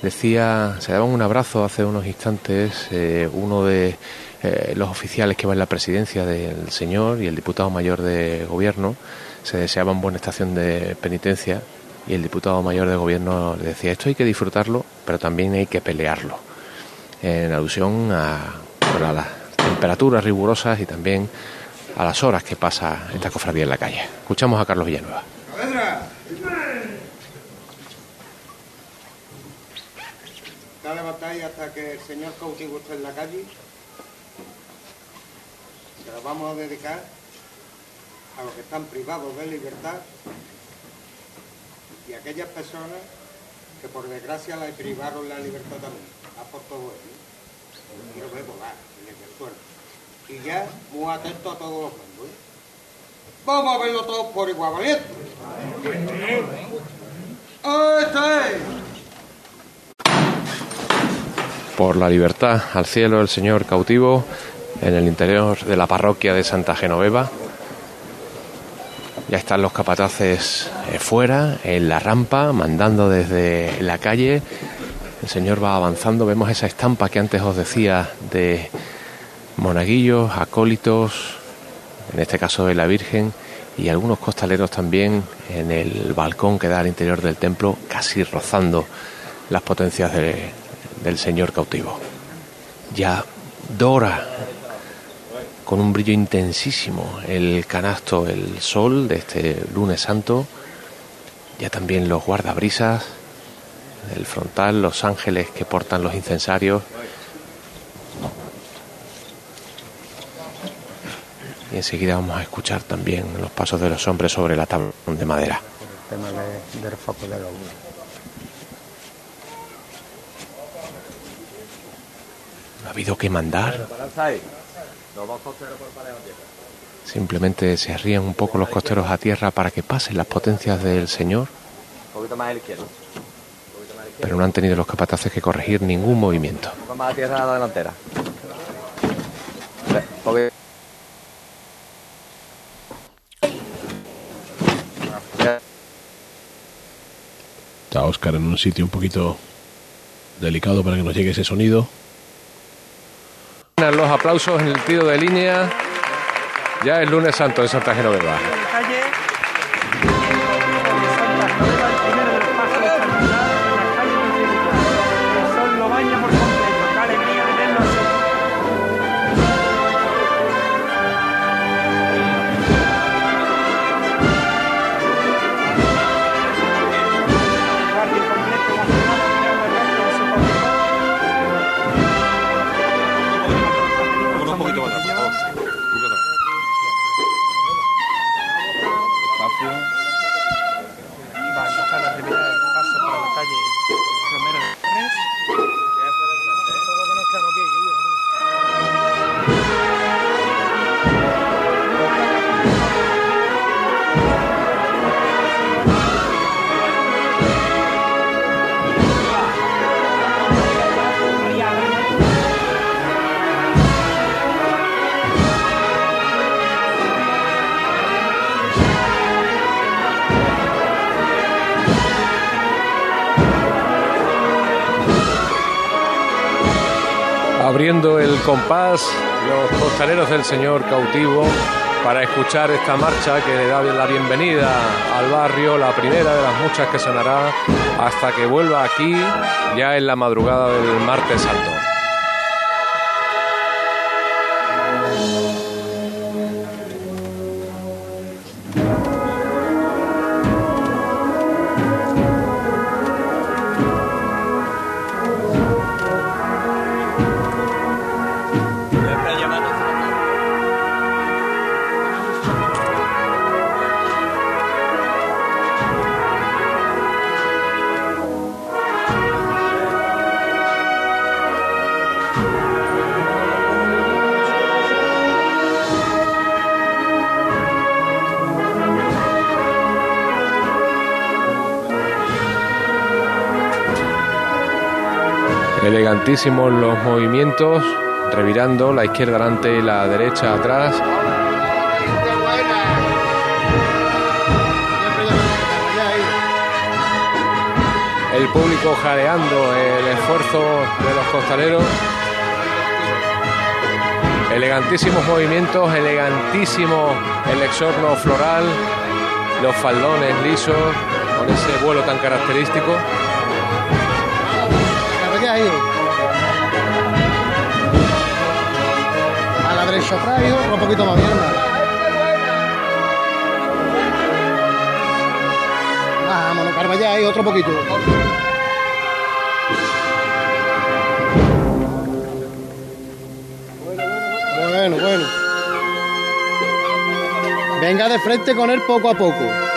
Decía, se daban un abrazo hace unos instantes eh, uno de eh, los oficiales que va en la presidencia del señor y el diputado mayor de gobierno. Se deseaban buena estación de penitencia y el diputado mayor de gobierno le decía, esto hay que disfrutarlo, pero también hay que pelearlo. En alusión a, a temperaturas rigurosas y también a las horas que pasa esta cofradía en la calle. Escuchamos a Carlos Villanueva. Dale batalla hasta que el señor cautivo esté en la calle. Se la vamos a dedicar a los que están privados de libertad y a aquellas personas que por desgracia la privaron la libertad también. A por todo ello. Quiero ver volar Y ya muy atento a todos los mundos. ¿eh? Vamos a verlo todos por igual, ¿valiente? ¡Este! por la libertad al cielo el señor cautivo en el interior de la parroquia de Santa Genoveva. Ya están los capataces eh, fuera, en la rampa, mandando desde la calle. El Señor va avanzando. Vemos esa estampa que antes os decía de monaguillos, acólitos, en este caso de la Virgen, y algunos costaleros también en el balcón que da al interior del templo, casi rozando las potencias de- del Señor cautivo. Ya dora con un brillo intensísimo el canasto, el sol de este lunes santo, ya también los guardabrisas, el frontal, los ángeles que portan los incensarios. Y enseguida vamos a escuchar también los pasos de los hombres sobre la tabla de madera. El tema de- del foco de luz. No ha habido que mandar, simplemente se arrían un poco los costeros a tierra para que pasen las potencias del Señor, Un poquito más a la izquierda. pero no han tenido los capataces que corregir ningún movimiento. Un poco más a tierra a la delantera. Está Oscar en un sitio un poquito delicado para que nos llegue ese sonido. Los aplausos en el tiro de línea. Ya el lunes santo de Santa Genoveva. Compás, los costaleros del Señor cautivo para escuchar esta marcha que le da la bienvenida al barrio, la primera de las muchas que sonará hasta que vuelva aquí ya en la madrugada del martes santo. Elegantísimos los movimientos, revirando la izquierda adelante y la derecha atrás. El público jareando el esfuerzo de los costaleros. Elegantísimos movimientos, elegantísimo el exorno floral, los faldones lisos, con ese vuelo tan característico. Ahí. A la derecha y otro poquito más mierda. Vámonos, Carvallá ahí, otro poquito. Bueno, bueno. Venga de frente con él poco a poco.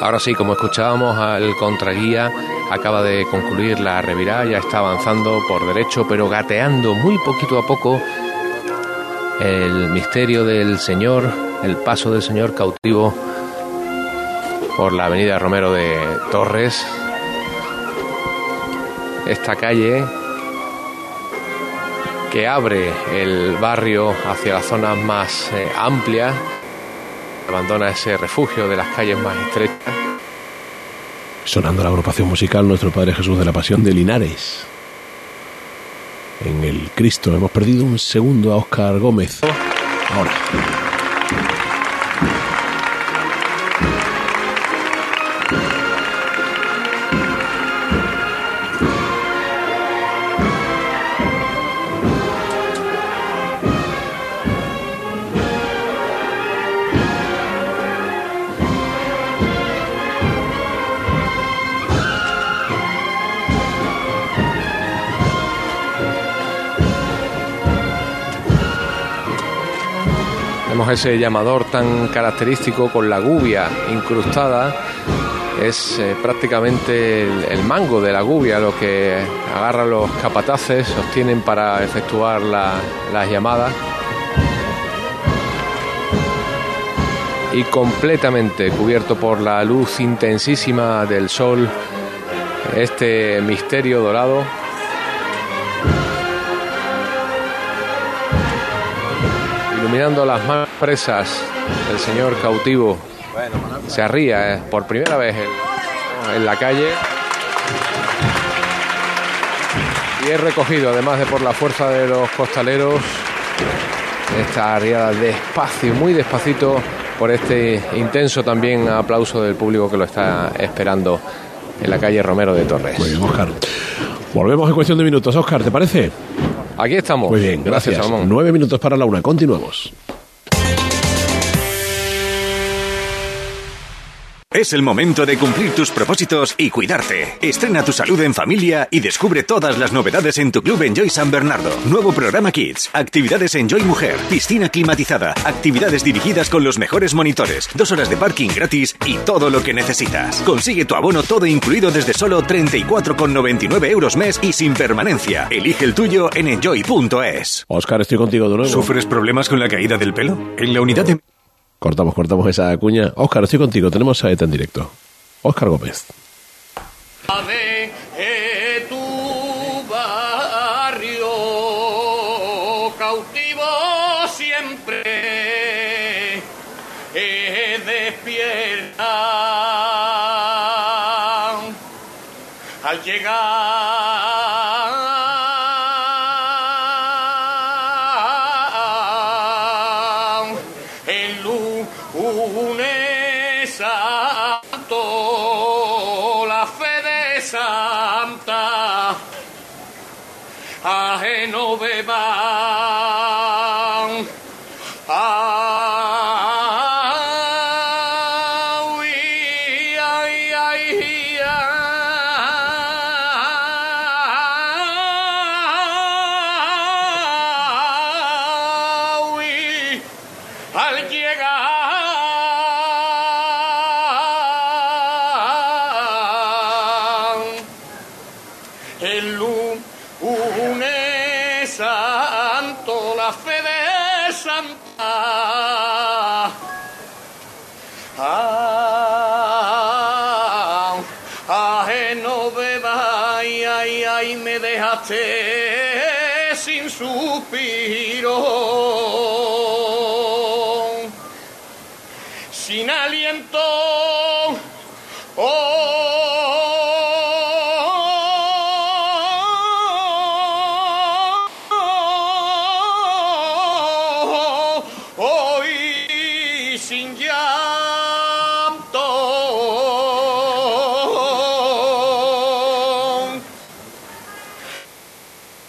Ahora sí, como escuchábamos al contraguía, acaba de concluir la revirada, ya está avanzando por derecho, pero gateando muy poquito a poco el misterio del Señor, el paso del Señor cautivo por la avenida Romero de Torres. esta calle que abre el barrio hacia las zonas más eh, amplias, abandona ese refugio de las calles más estrechas. Sonando la agrupación musical Nuestro Padre Jesús de la Pasión de Linares. En el Cristo hemos perdido un segundo a Óscar Gómez. Ahora. Ese llamador tan característico con la gubia incrustada. Es eh, prácticamente el, mango de la gubia lo que agarra los capataces, sostienen para efectuar la- las llamadas. Y completamente cubierto por la luz intensísima del sol, este misterio dorado iluminando las manos presas del señor cautivo. Se arría eh, por primera vez en, la calle. Y es recogido, además de por la fuerza de los costaleros, esta arriada despacio, muy despacito, por este intenso también aplauso del público que lo está esperando en la calle Romero de Torres. Muy bien, Óscar. Volvemos en cuestión de minutos. Óscar, ¿te parece? Aquí estamos. Muy bien, gracias. Gracias, Salomón. Nueve minutos para la una. Continuamos. Es el momento de cumplir tus propósitos y cuidarte. Estrena tu salud en familia y descubre todas las novedades en tu club Enjoy San Bernardo. Nuevo programa Kids, actividades Enjoy Mujer, piscina climatizada, actividades dirigidas con los mejores monitores, dos horas de parking gratis y todo lo que necesitas. Consigue tu abono todo incluido desde solo 34,99 euros mes y sin permanencia. Elige el tuyo en enjoy.es. Óscar, estoy contigo de nuevo. ¿Sufres problemas con la caída del pelo? En la unidad de... Cortamos, cortamos esa cuña. Óscar, estoy contigo. Tenemos a ETA en directo. Óscar Gómez. tu barrio cautivo siempre despierta al llegar sin suspiro,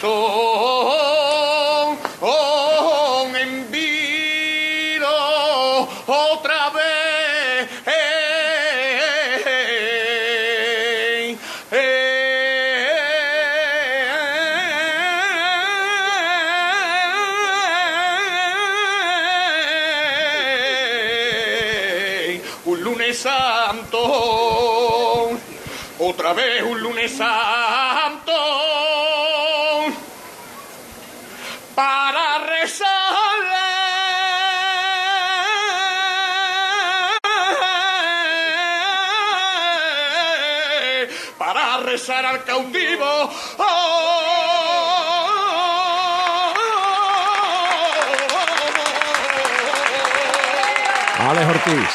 Con envío otra vez. Un lunes santo, otra vez un lunes santo rezar al cautivo. Alex Ortiz.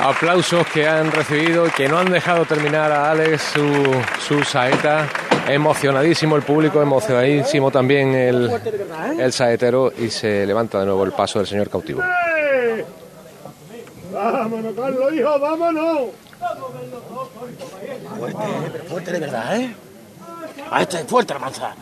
Aplausos que han recibido y que no han dejado terminar a Alex su, su saeta. Emocionadísimo el público, emocionadísimo también el, el saetero y se levanta de nuevo el paso del señor cautivo. Vámonos, Carlos, hijo, vámonos. Fuerte, pero fuerte de verdad, ¿eh? A este es fuerte la.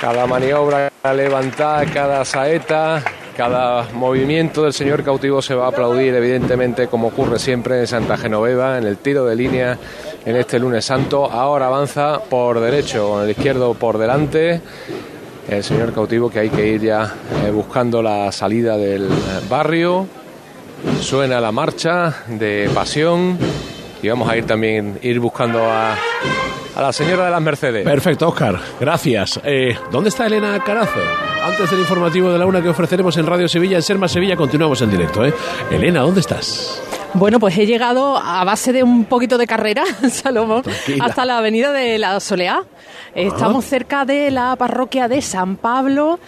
Cada maniobra levantada, cada saeta, cada movimiento del señor cautivo se va a aplaudir, evidentemente, como ocurre siempre en Santa Genoveva, en el tiro de línea en este lunes santo. Ahora avanza por derecho, con el izquierdo por delante. El señor cautivo que hay que ir ya eh, buscando la salida del eh, barrio. Suena la marcha de pasión y vamos a ir también ir buscando a, a la señora de las Mercedes. Perfecto, Oscar. Gracias. Eh, ¿Dónde está Elena Carazo? Antes del informativo de la una que ofreceremos en Radio Sevilla, en Serma Sevilla, continuamos en directo. ¿eh? Elena, ¿dónde estás? Bueno, pues he llegado a base de un poquito de carrera, Salomón, Tranquila. hasta la avenida de la Soleá. Estamos cerca de la parroquia de San Pablo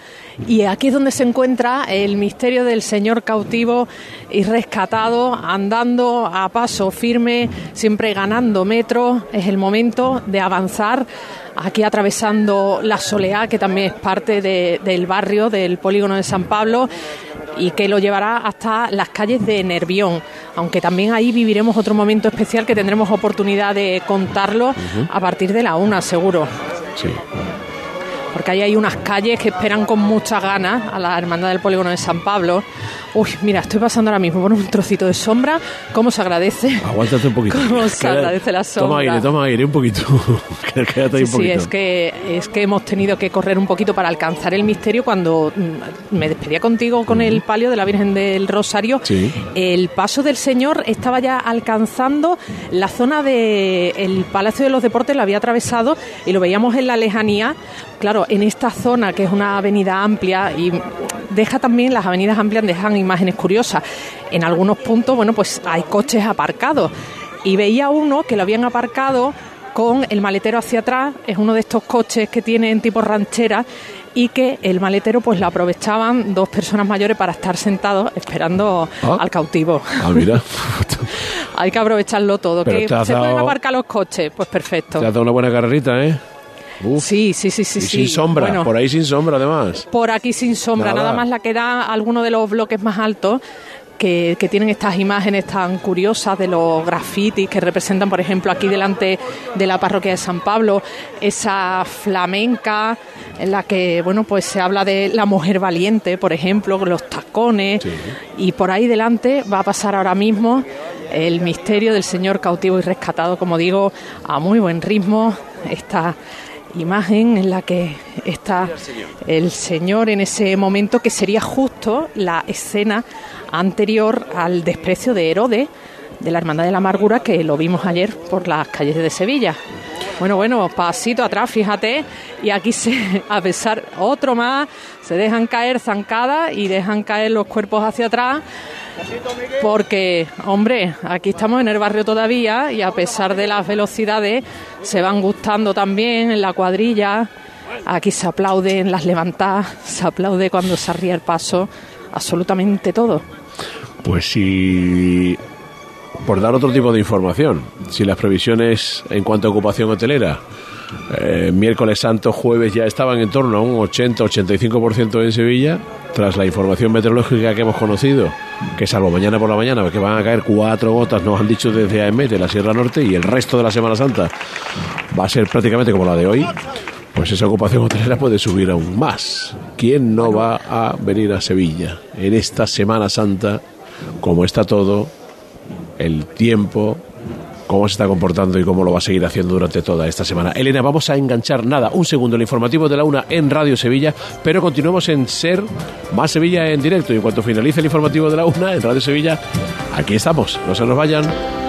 y aquí es donde se encuentra el misterio del Señor cautivo y rescatado, andando a paso firme, siempre ganando metros. Es el momento de avanzar aquí atravesando la Soleá, que también es parte de- del barrio del polígono de San Pablo y que lo llevará hasta las calles de Nervión, aunque también ahí viviremos otro momento especial que tendremos oportunidad de contarlo a partir de la una, seguro. Sí. Porque ahí hay unas calles que esperan con muchas ganas a la Hermandad del Polígono de San Pablo. Uy, mira, estoy pasando ahora mismo por un trocito de sombra. ¿Cómo se agradece? Aguántate un poquito. ¿Cómo se Queda- agradece la Toma sombra? aire, toma aire, un poquito. Quédate ahí un Sí, sí, poquito. es que, es que hemos tenido que correr un poquito para alcanzar el misterio cuando mm, me despedía contigo con el palio de la Virgen del Rosario. Sí. El paso del Señor estaba ya alcanzando la zona del Palacio de los Deportes, lo había atravesado y lo veíamos en la lejanía. Claro, en esta zona que es una avenida amplia y deja también, las avenidas amplias dejan imágenes curiosas. En algunos puntos, bueno, pues hay coches aparcados. Y veía uno que lo habían aparcado con el maletero hacia atrás, es uno de estos coches que tienen tipo ranchera y que el maletero pues lo aprovechaban dos personas mayores para estar sentados esperando Ah. al cautivo. Ah, mira. Hay que aprovecharlo todo. Pero que se pueden aparcar los coches, pues perfecto. Te has dado una buena carrerita, ¿eh? Uf. Sí, sí, sí, sí. y sí. sin sombra, Bueno, por ahí sin sombra además. por aquí sin sombra, Nada. nada, más la que da alguno de los bloques más altos. Que, que tienen estas imágenes tan curiosas de los grafitis que representan, por ejemplo, aquí delante de la parroquia de San Pablo, esa flamenca en la que, bueno, pues se habla de la mujer valiente, por ejemplo, los tacones, y por ahí delante va a pasar ahora mismo el misterio del Señor cautivo y rescatado, como digo, a muy buen ritmo, esta imagen en la que está el Señor en ese momento que sería justo la escena anterior al desprecio de Herodes de la Hermandad de la Amargura que lo vimos ayer por las calles de Sevilla. Bueno, bueno, pasito atrás, fíjate, y aquí se, a pesar, otro más, se dejan caer zancadas y dejan caer los cuerpos hacia atrás, porque, hombre, aquí estamos en el barrio todavía y a pesar de las velocidades se van gustando también en la cuadrilla. Aquí se aplaude en las levantadas, se aplaude cuando se arría el paso, absolutamente todo. Pues si. Por dar otro tipo de información, si las previsiones en cuanto a ocupación hotelera, eh, miércoles santo, jueves ya estaban en torno a un 80-85% en Sevilla, tras la información meteorológica que hemos conocido, que salvo mañana por la mañana, que van a caer cuatro gotas, nos han dicho desde AEMET de la Sierra Norte, y el resto de la Semana Santa va a ser prácticamente como la de hoy, pues esa ocupación hotelera puede subir aún más. ¿Quién no va a venir a Sevilla en esta Semana Santa, como está todo, el tiempo, cómo se está comportando y cómo lo va a seguir haciendo durante toda esta semana? Elena, vamos a enganchar nada, un segundo, el informativo de la una en Radio Sevilla, pero continuamos en Ser Más Sevilla en directo y en cuanto finalice el informativo de la una en Radio Sevilla, aquí estamos, no se nos vayan.